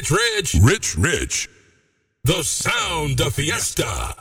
Rich Rich. Rich Rich. The sound of fiesta.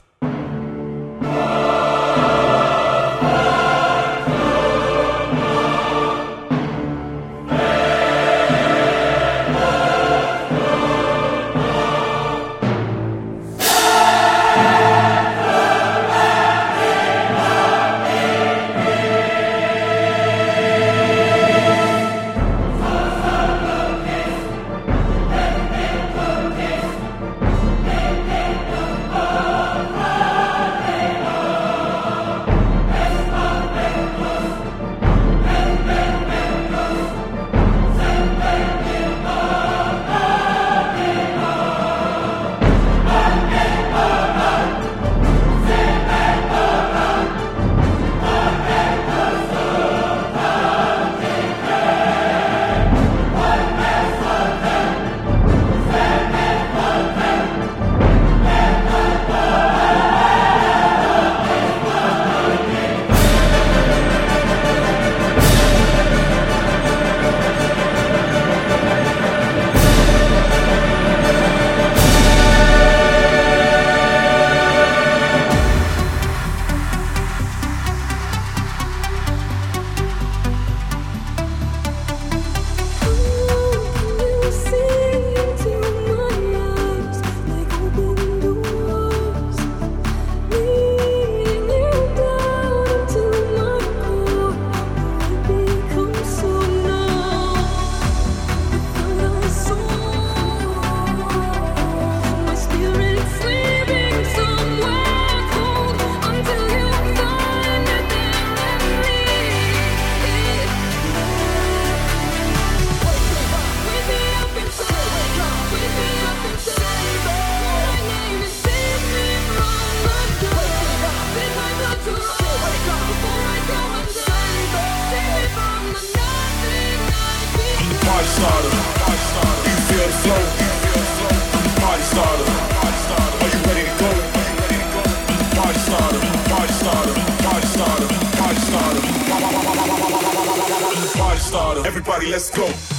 Everybody, let's go.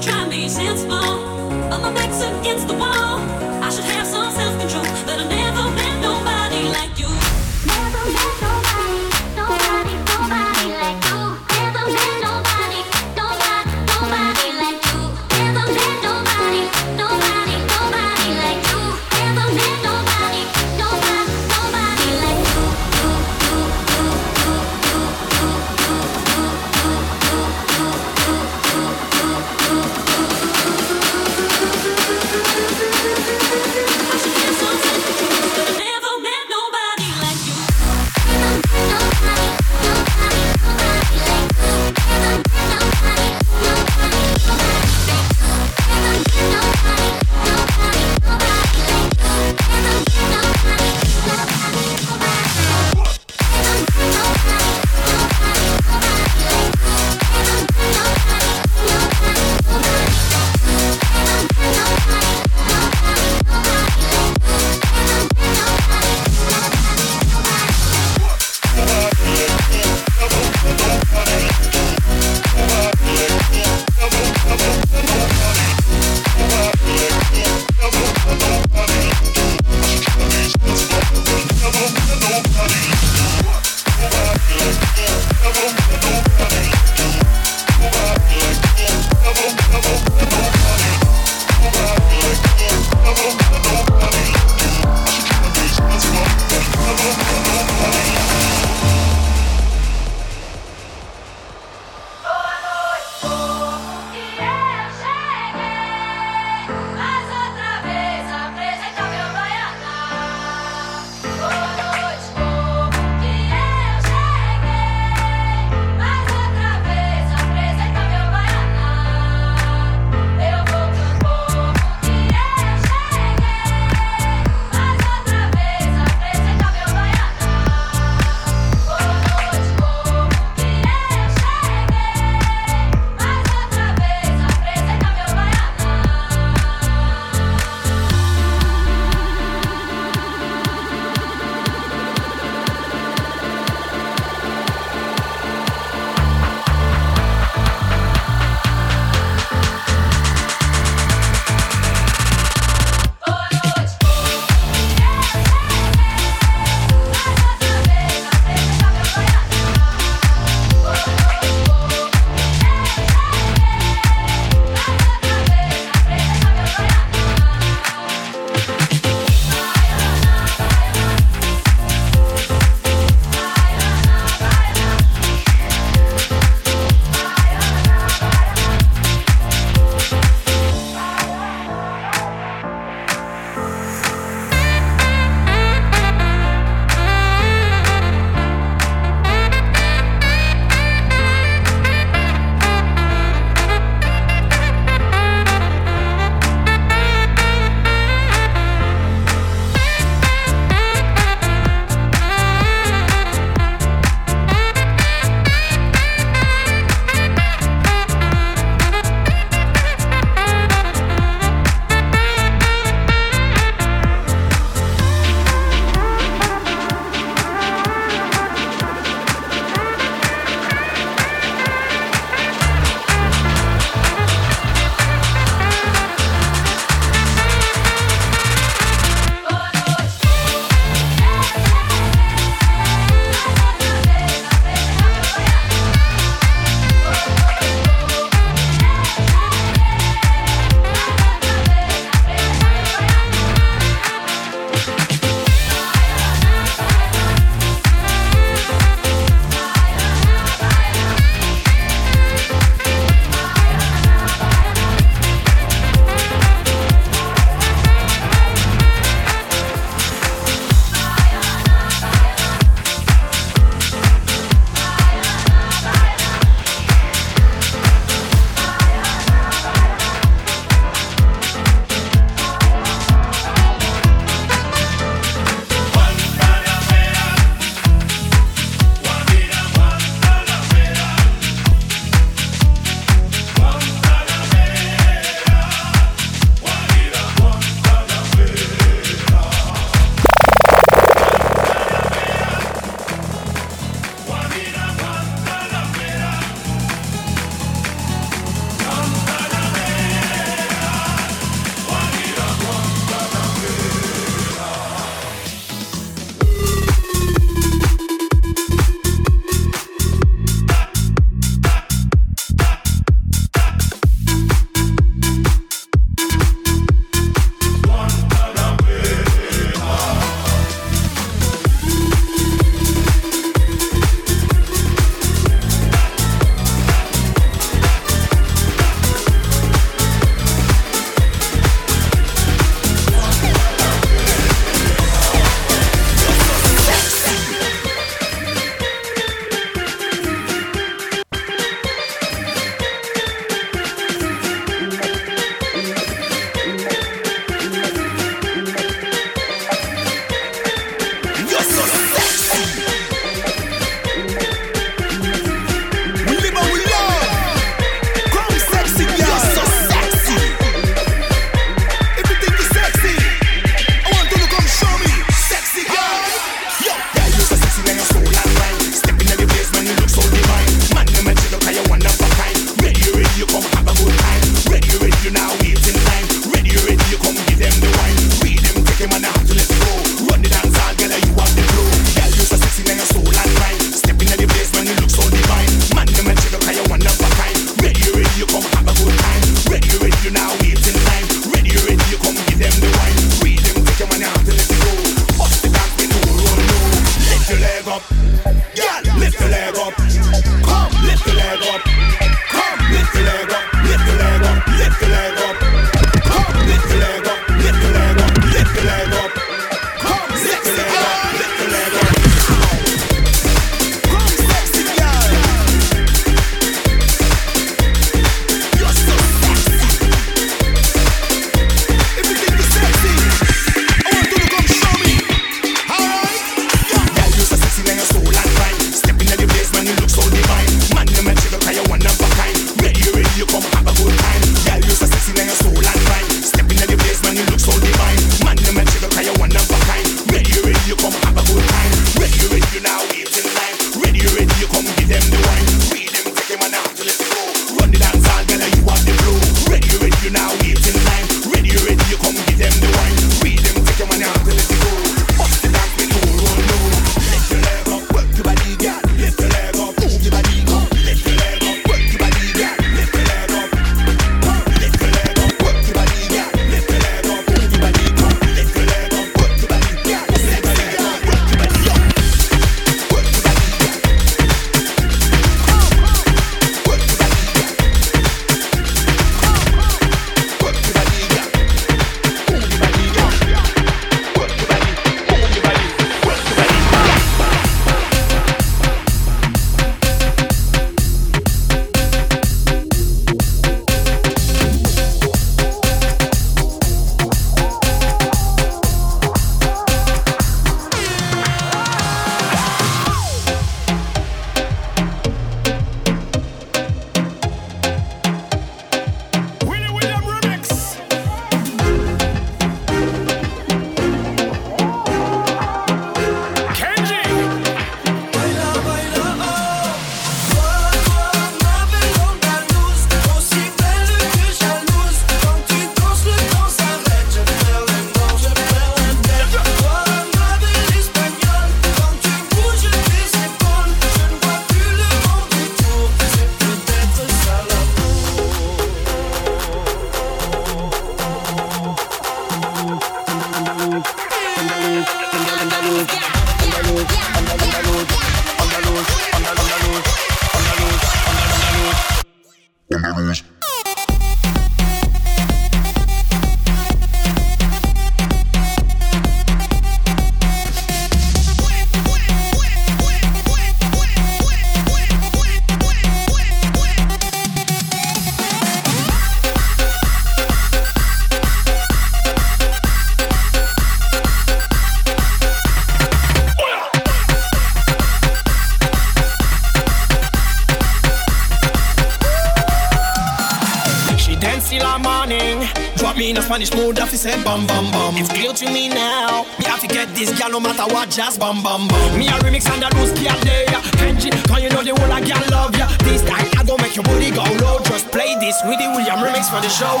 Just bum bum bum. Me a remix and a loose girl there. Kenji, can you know the whole I girl love ya? This time I go make your booty go low. Just play this with the William remix for the show.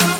grandi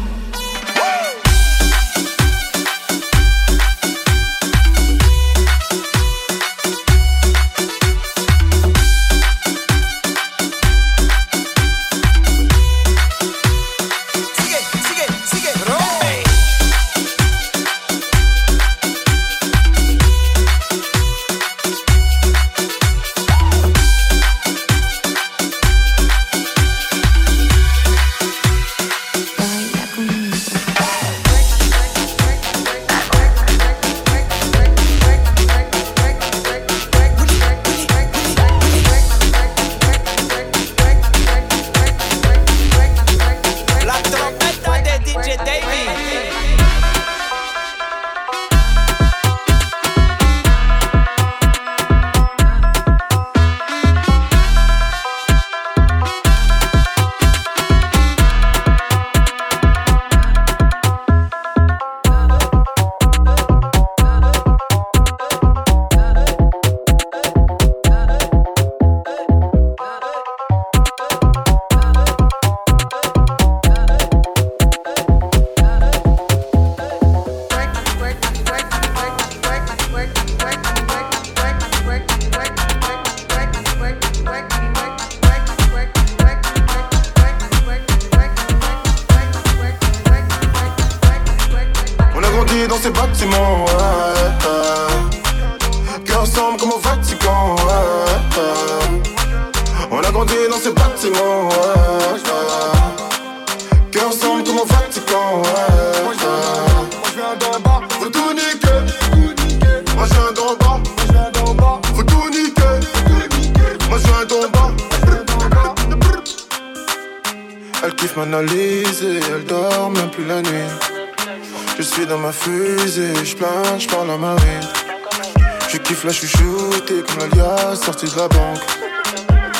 De la banque.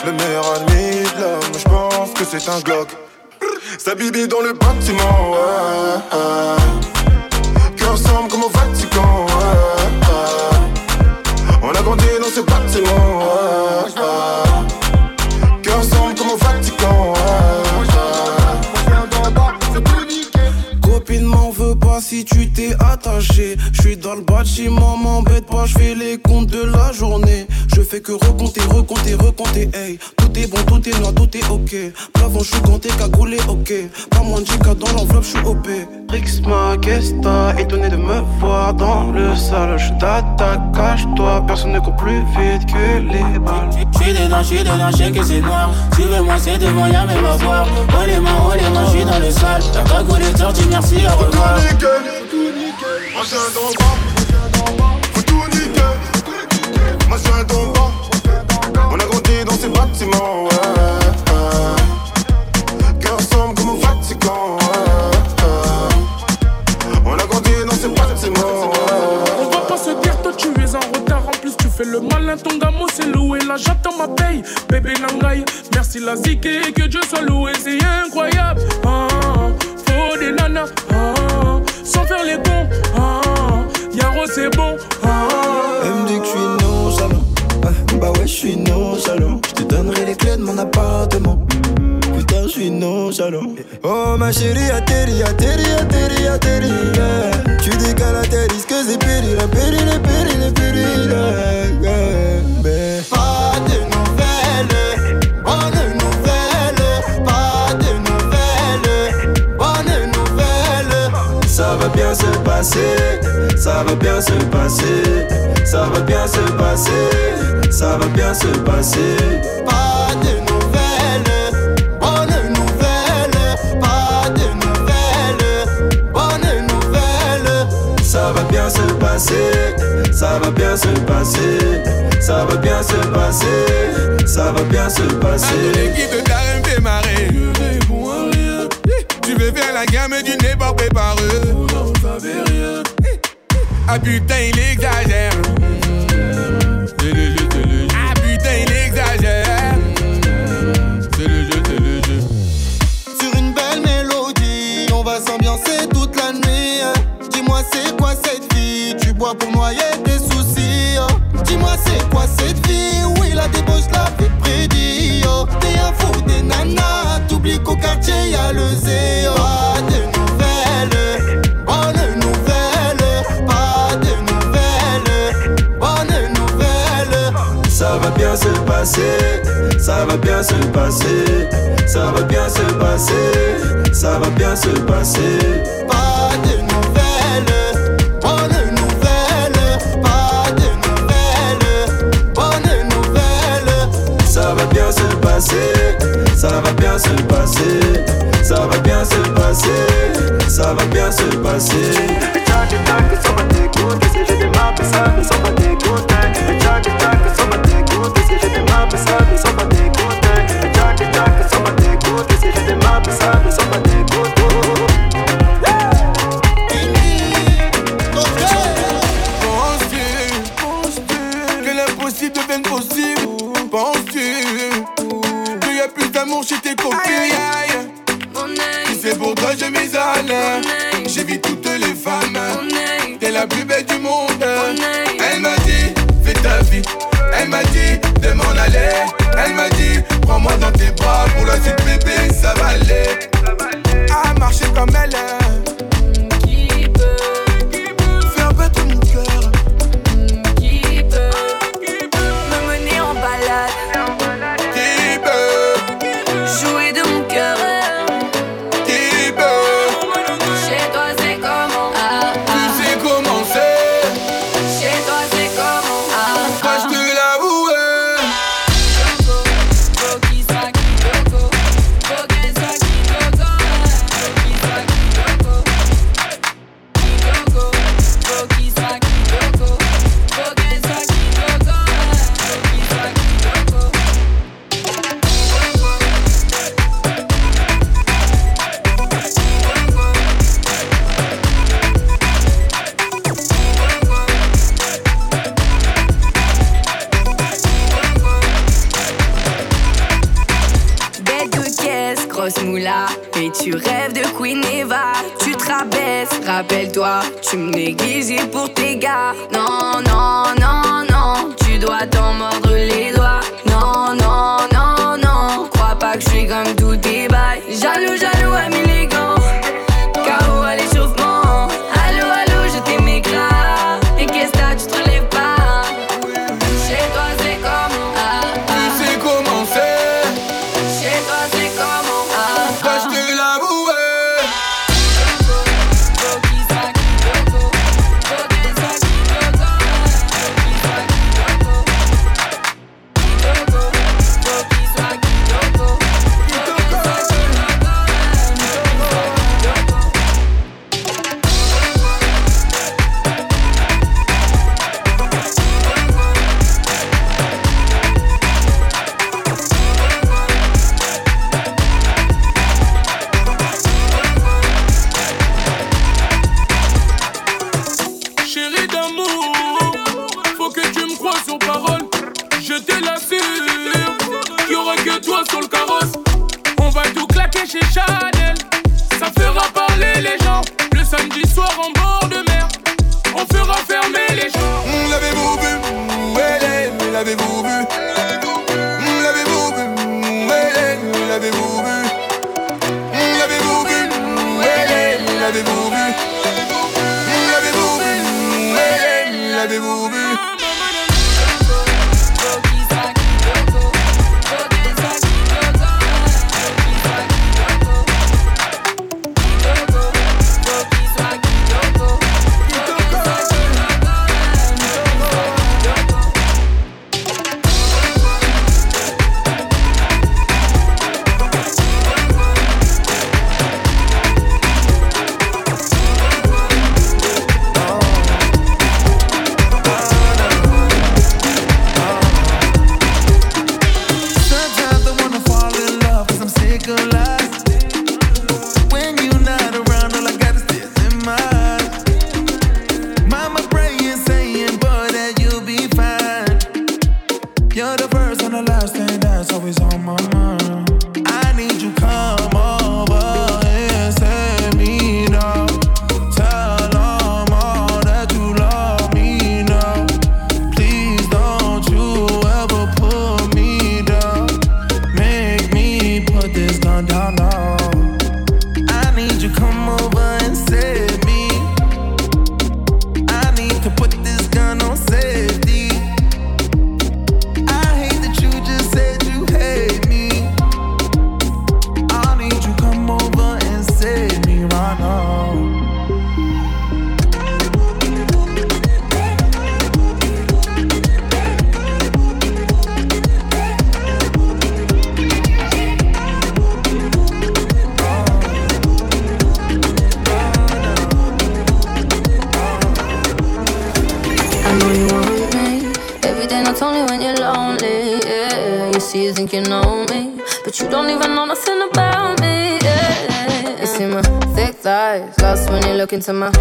Le meilleur ami de l'homme, je pense que c'est un Glock. Sa bibi dans le bâtiment, ouais, attaché. Je suis dans le bâtiment, m'embête pas, je fais les comptes de la journée. Je fais que recompter, recompter, recompter, hey. Tout est bon, tout est noir, tout est ok. Plafond, je suis compté, cagoulé, ok. Pas moins de giga dans l'enveloppe, je suis OP. Rixma, qu'est-ce étonné de me voir dans le salon. Je t'attaque, cache-toi, personne ne court plus vite que les balles. J'suis dedans, j'suis dedans, j'sais que c'est noir. Suivez-moi, c'est devant, y'a même à voir. Oh les mains, oh les mains, j'suis dans le sale. La cagoule est sortie, merci, au revoir. Moi j'ai faut tout niquer. Moi j'ai un bas, on a grandi dans ces bâtiments. Cœur comme au Vatican, On a grandi dans ces bâtiments, On va pas se dire, toi tu es en retard, en plus tu fais le malin, ton gamin c'est loué, là j'attends ma paye. Bébé Nangaï, merci la zik que Dieu soit loué, c'est incroyable. Ah, faut des nanas. Ah, sans faire les bons. Ah, Yaro, c'est bon. Ah, Elle me dit que je suis nonchalant. bah ouais, je suis nonchalant. Je te donnerai les clés de mon appartement. Putain, je suis nonchalant. Oh ma chérie, atterri, atterri, atterri, atterri. Yeah. Tu décales, atterris, que c'est péril, péril, péril, péril. Yeah. Pas va bien se passer, ça va bien se passer, ça va bien se passer, ça va bien se passer. Pas de nouvelles, bonne nouvelle. Pas de nouvelles, bonne nouvelle. Ça va bien se passer, ça va bien se passer, ça va bien se passer, ça va bien se passer. L'équipe de Darren fait marrer. Tu veux faire la gamme du nez préparé. Ah putain, il exagère. Va bien se passer, ça va bien se passer, ça va bien se passer. Pas de nouvelles, bonne nouvelle. Pas de nouvelles, bonne nouvelle. Ça va bien se passer, ça va bien se passer, ça va bien se passer, ça va bien se passer. Если ты написали, сама ты куда Чаки-чаки, сама ты куда Если ты написали, сама ты là et tu rêves de Queen Eva. Tu te rabaisses, rappelle-toi, tu me déguisais pour tes gars. Non, non, non, non, tu dois t'en mordre les doigts. Non, non, non, non, crois pas que je suis comme tout tes bails. Jaloux, jaloux, les mille into my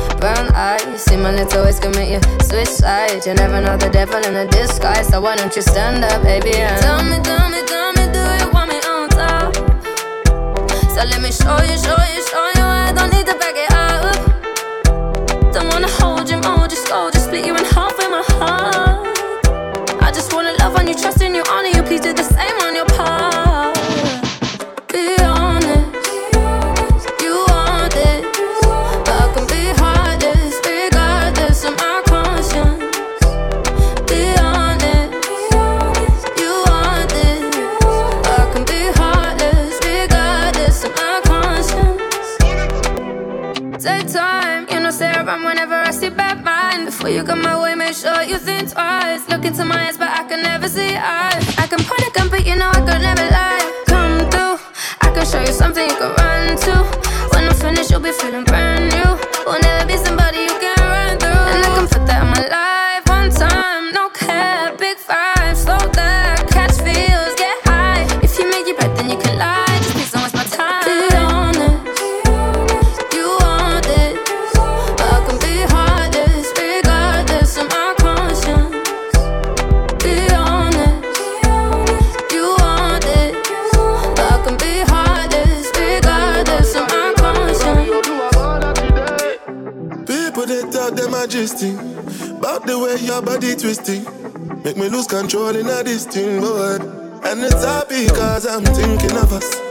controlling all this thing, boy. And it's happy cause I'm thinking of us.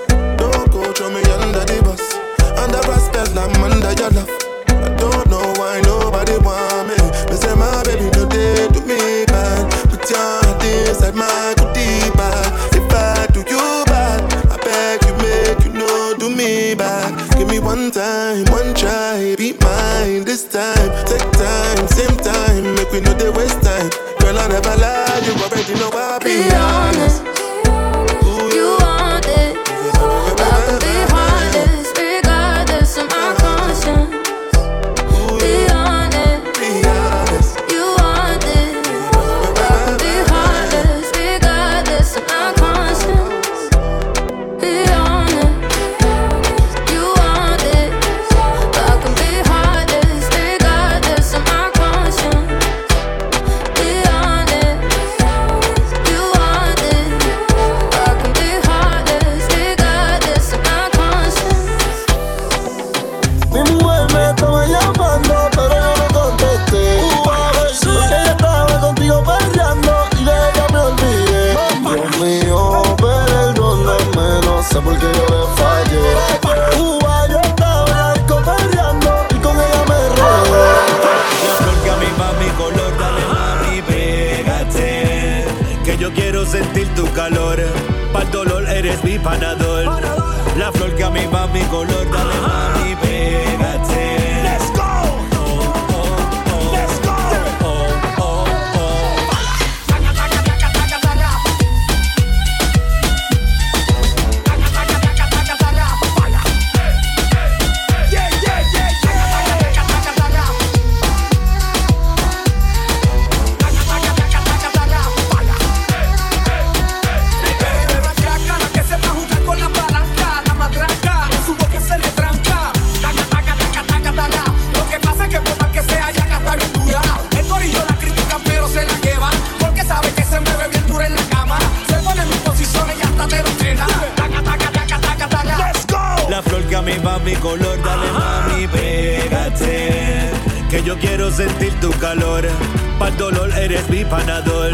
sentir tu calor. Para dolor eres mi panador.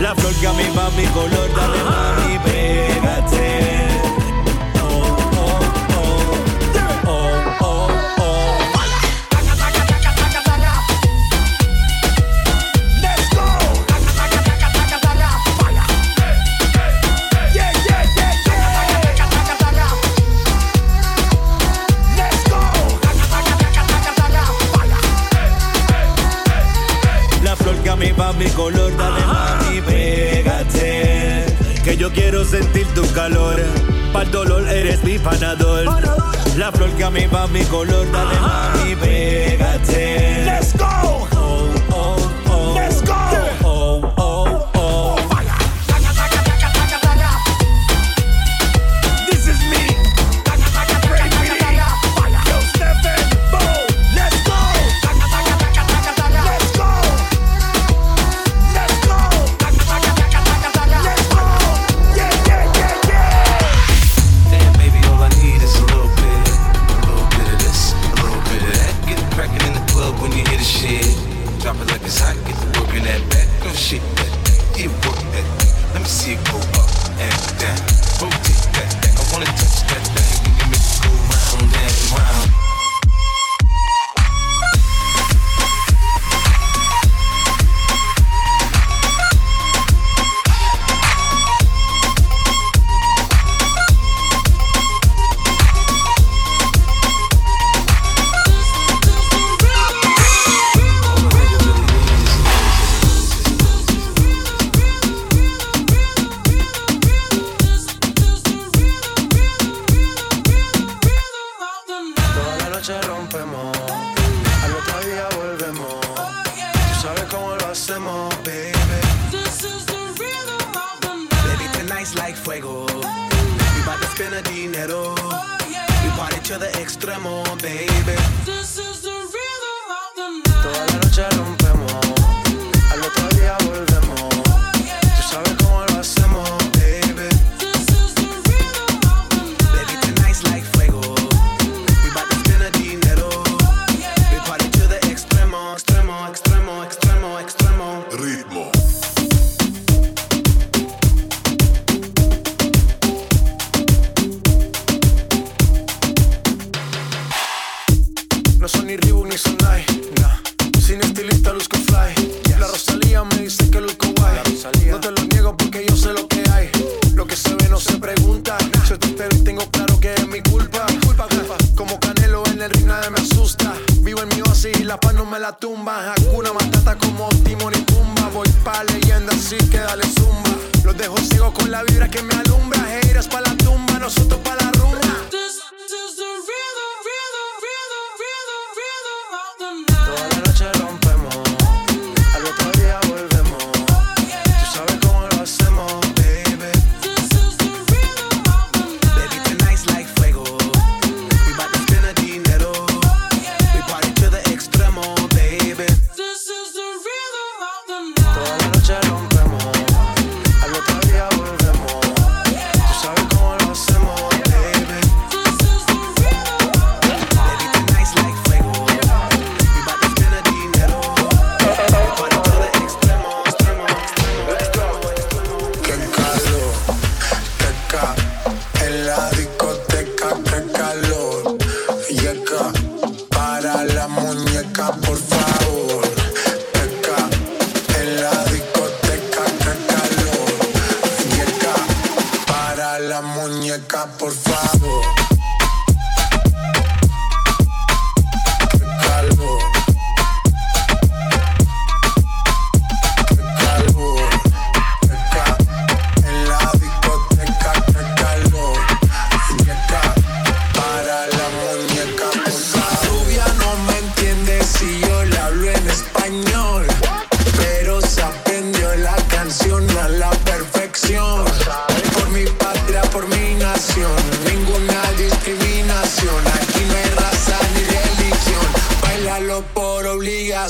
La flor que a mi mi color, We Oh, yeah. Y para el extremo, baby. This is the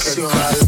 Sensual.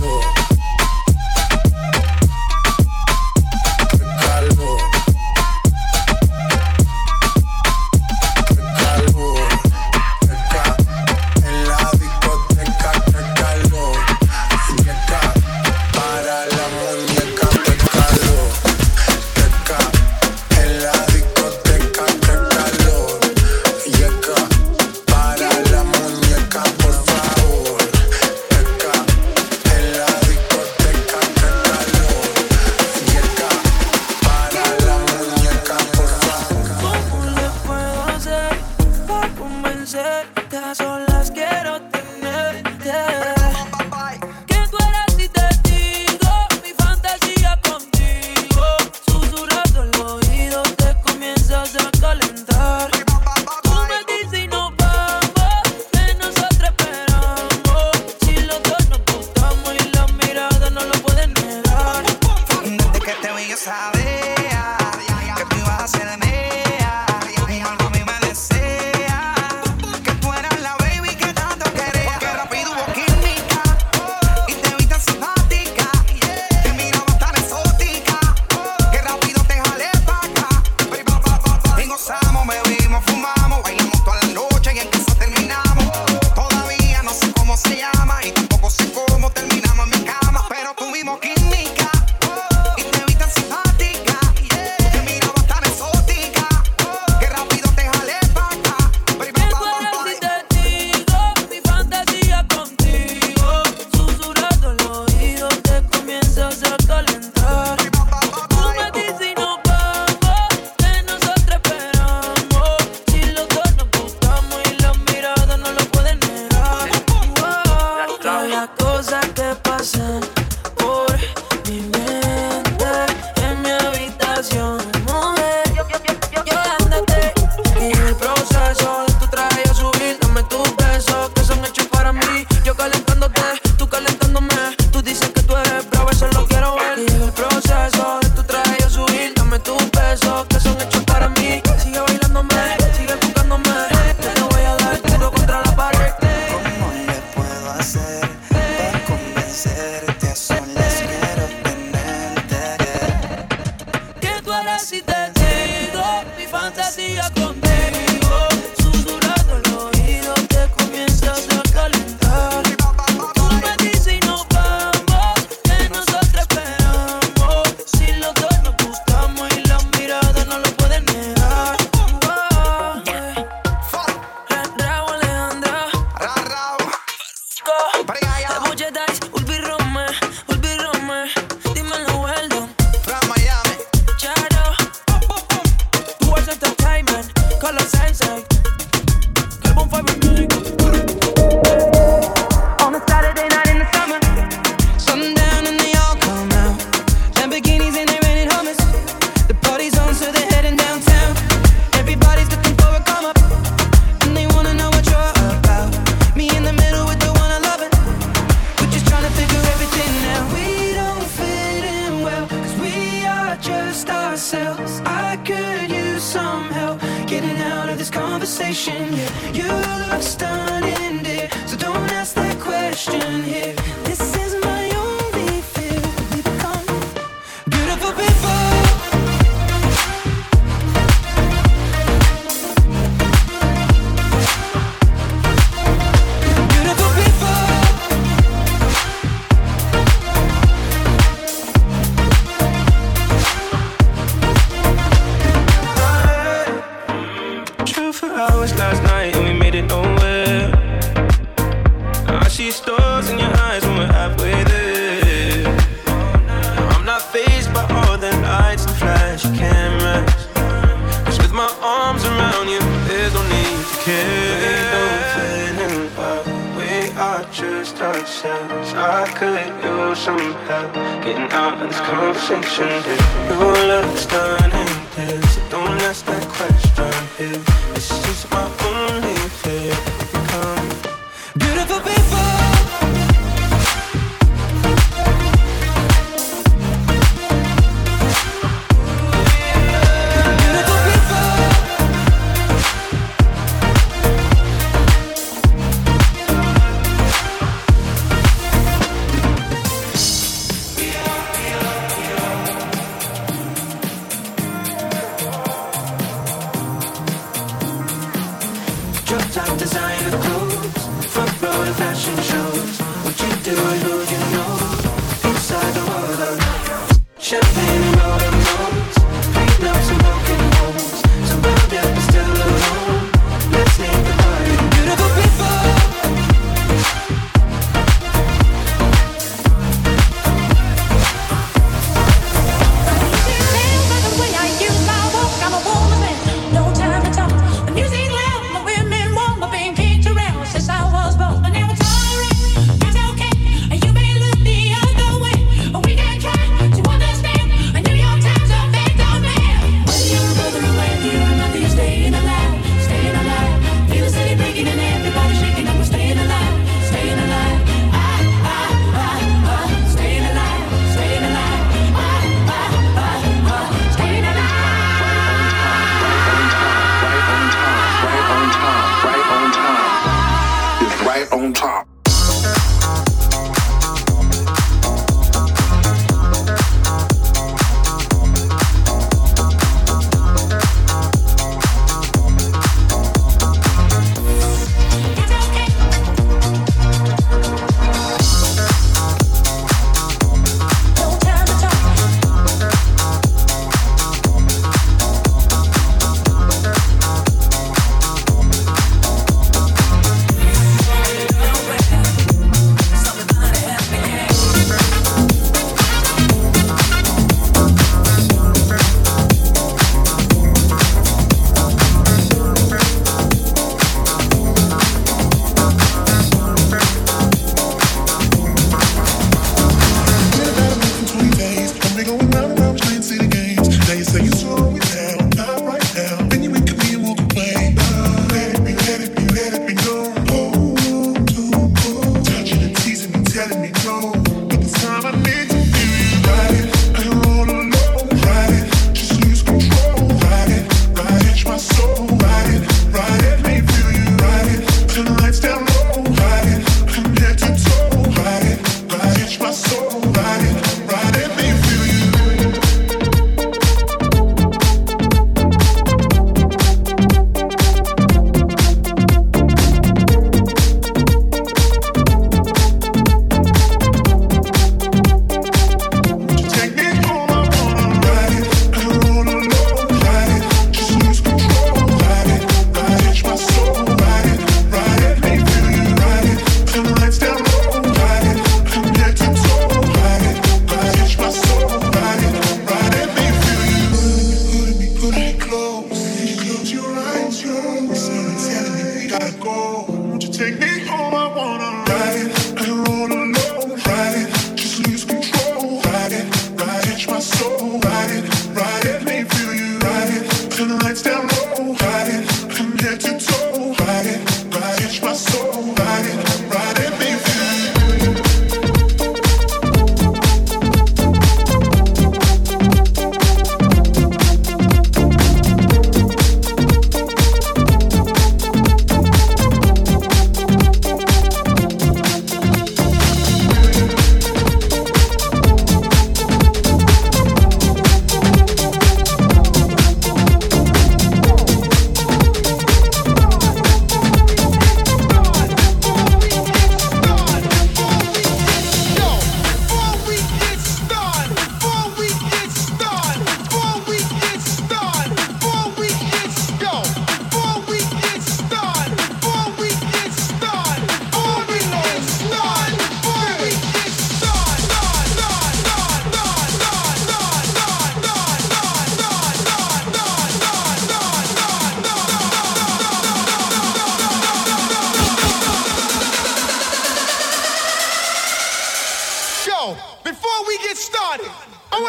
help getting out of this conversation. If your love's done ain't this, so don't ask that question. If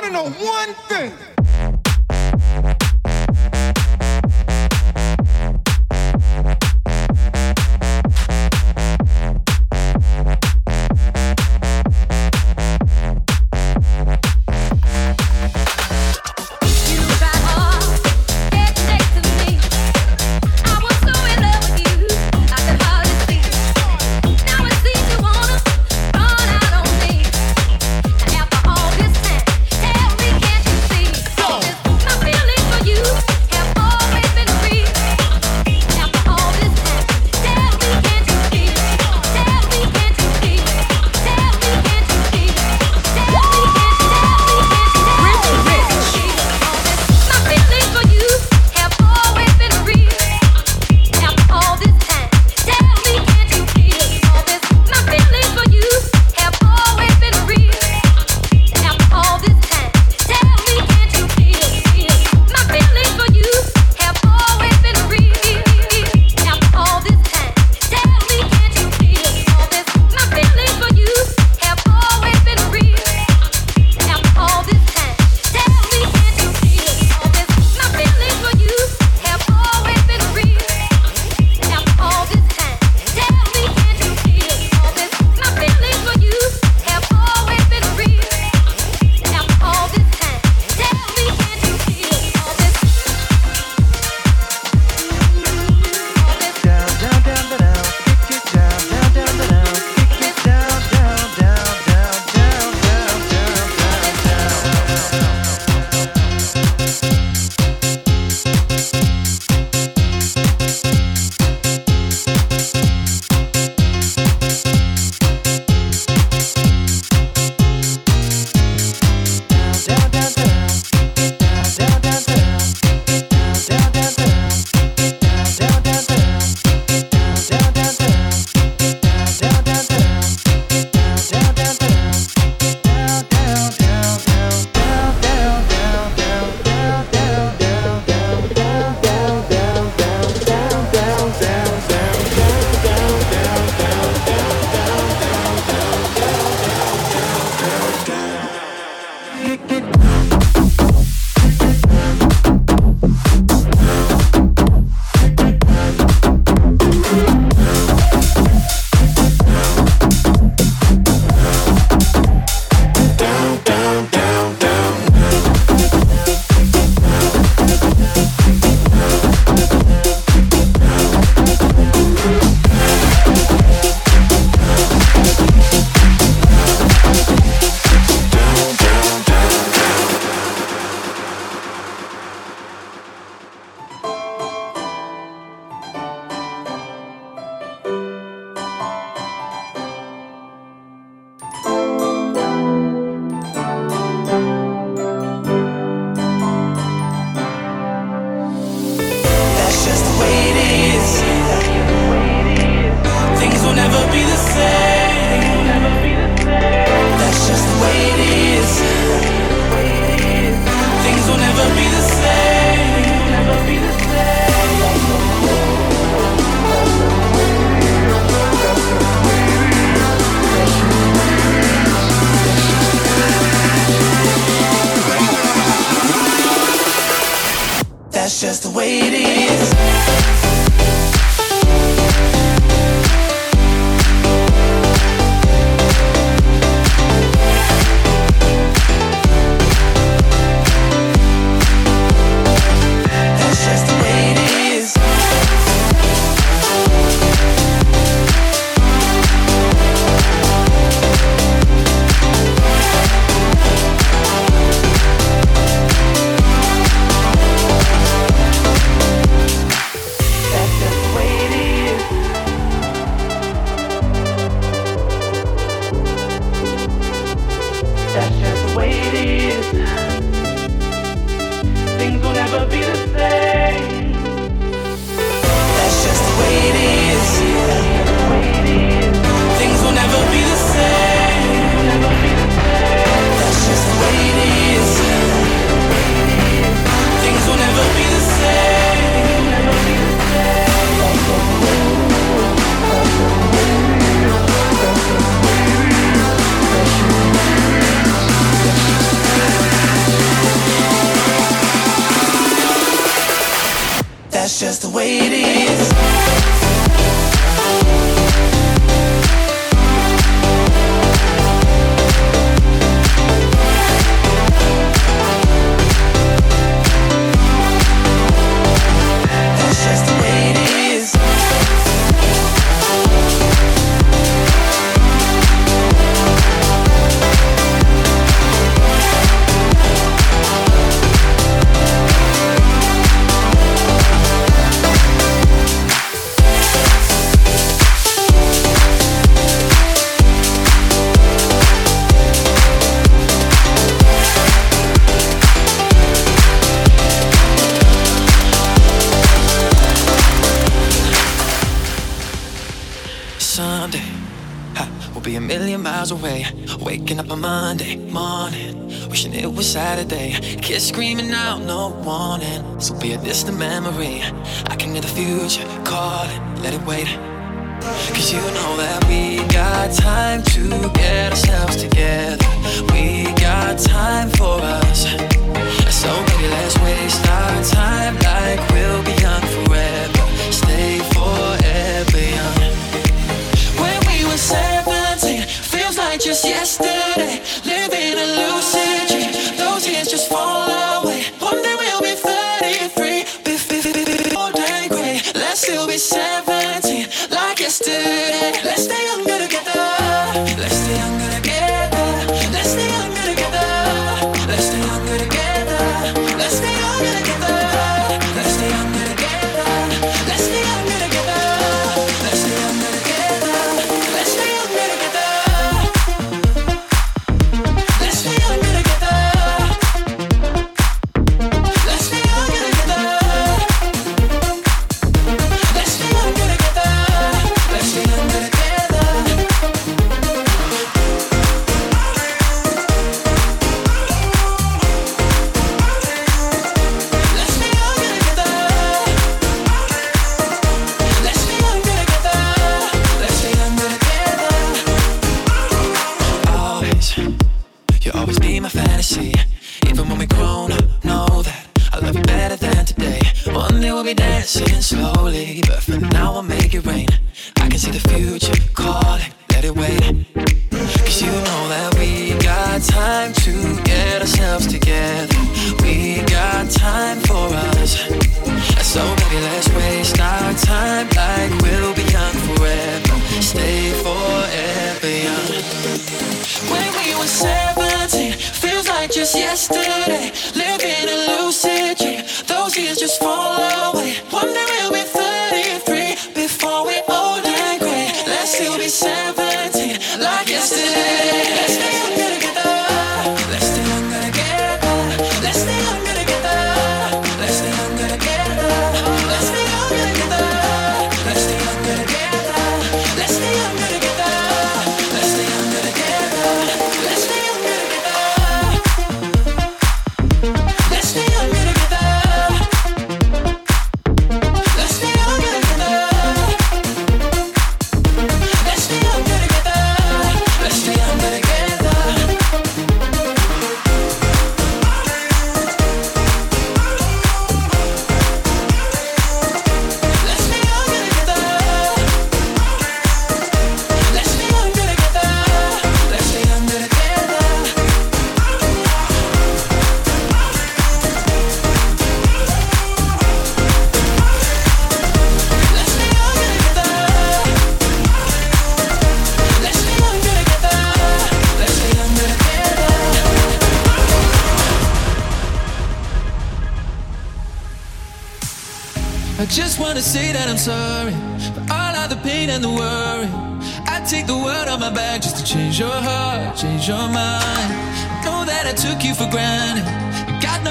I know one thing.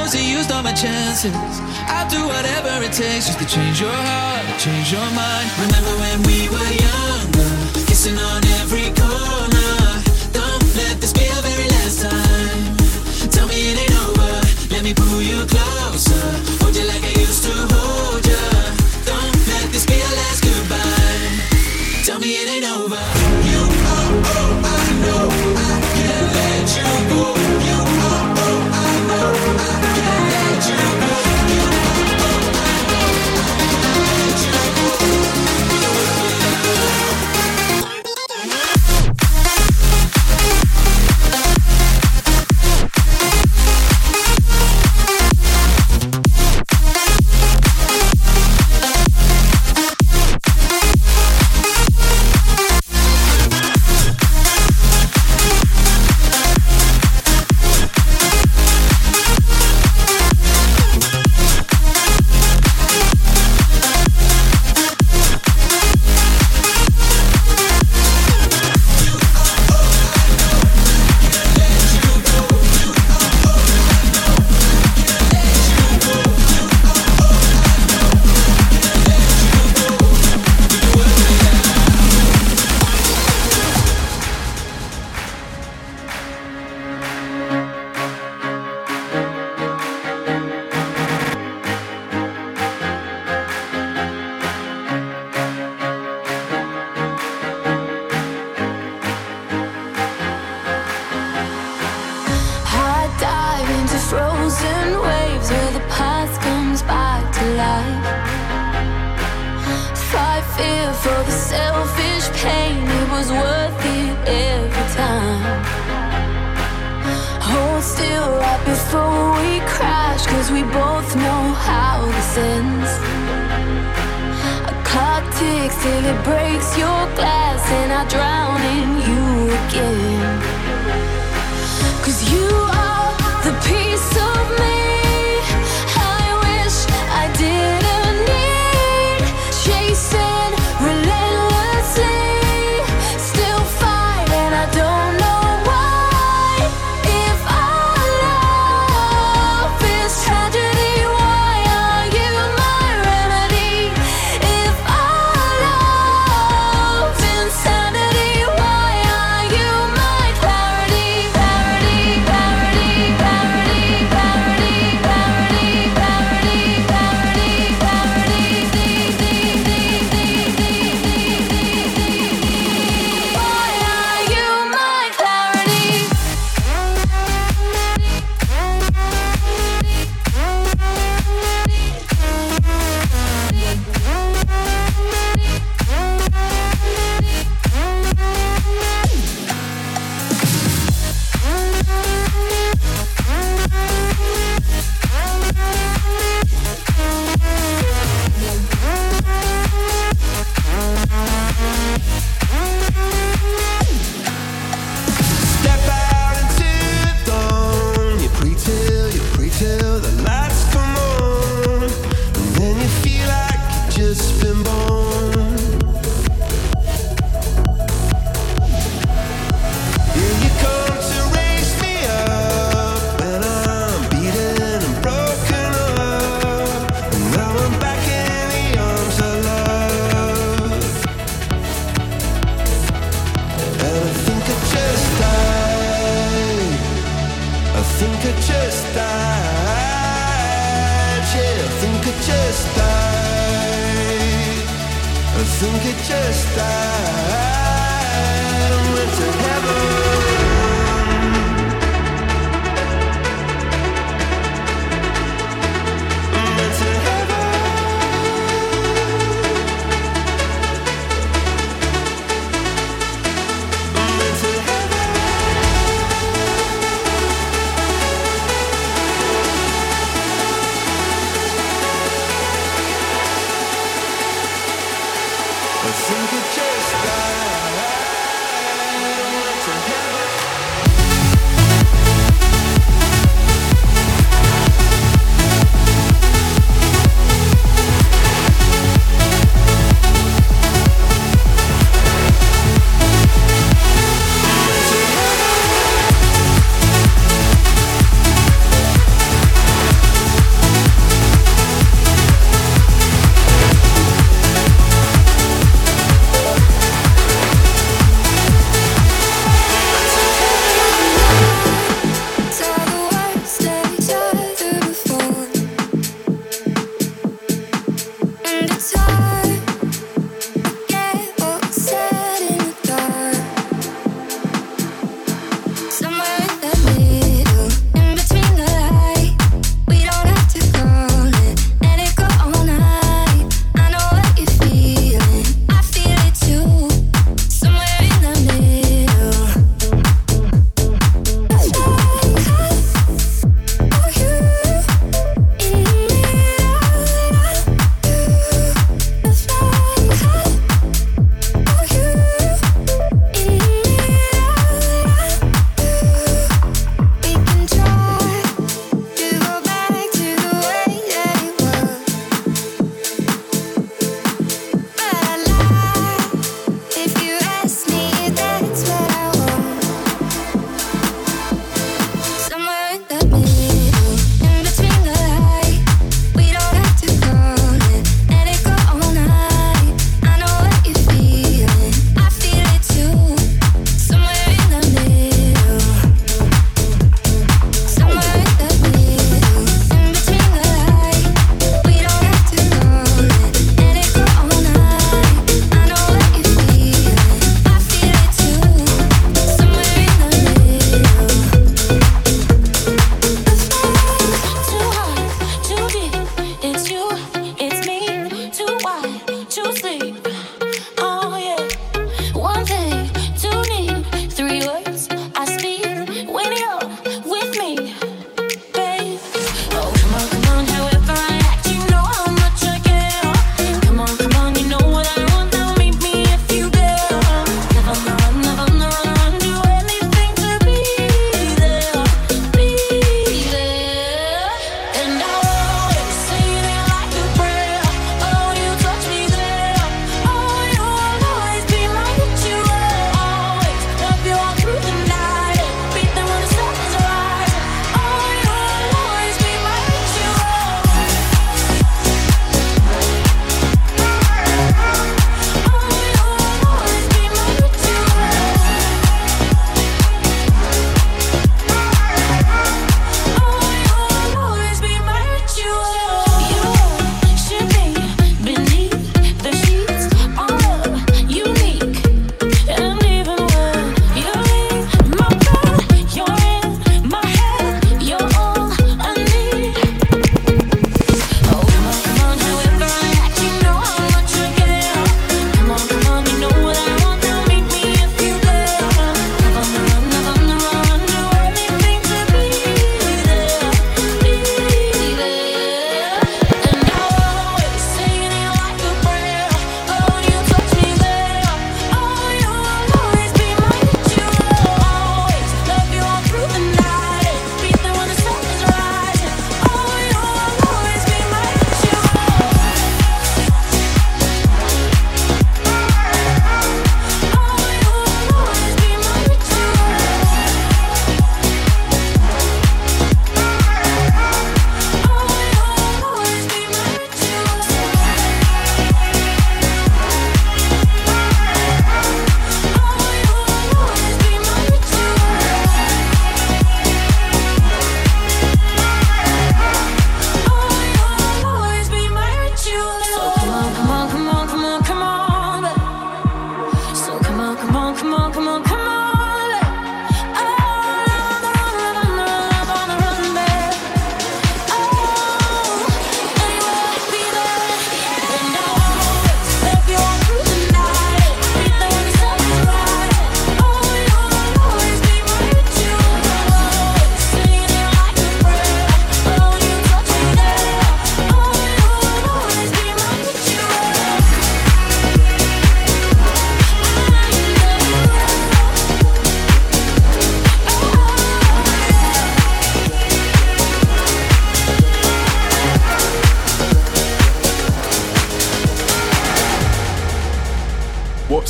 times you used all my chances. I'll do whatever it takes just to change your heart, change your mind. Remember when we were younger, kissing on every corner. Don't let this be our very last time. Tell me it ain't over. Let me pull you close.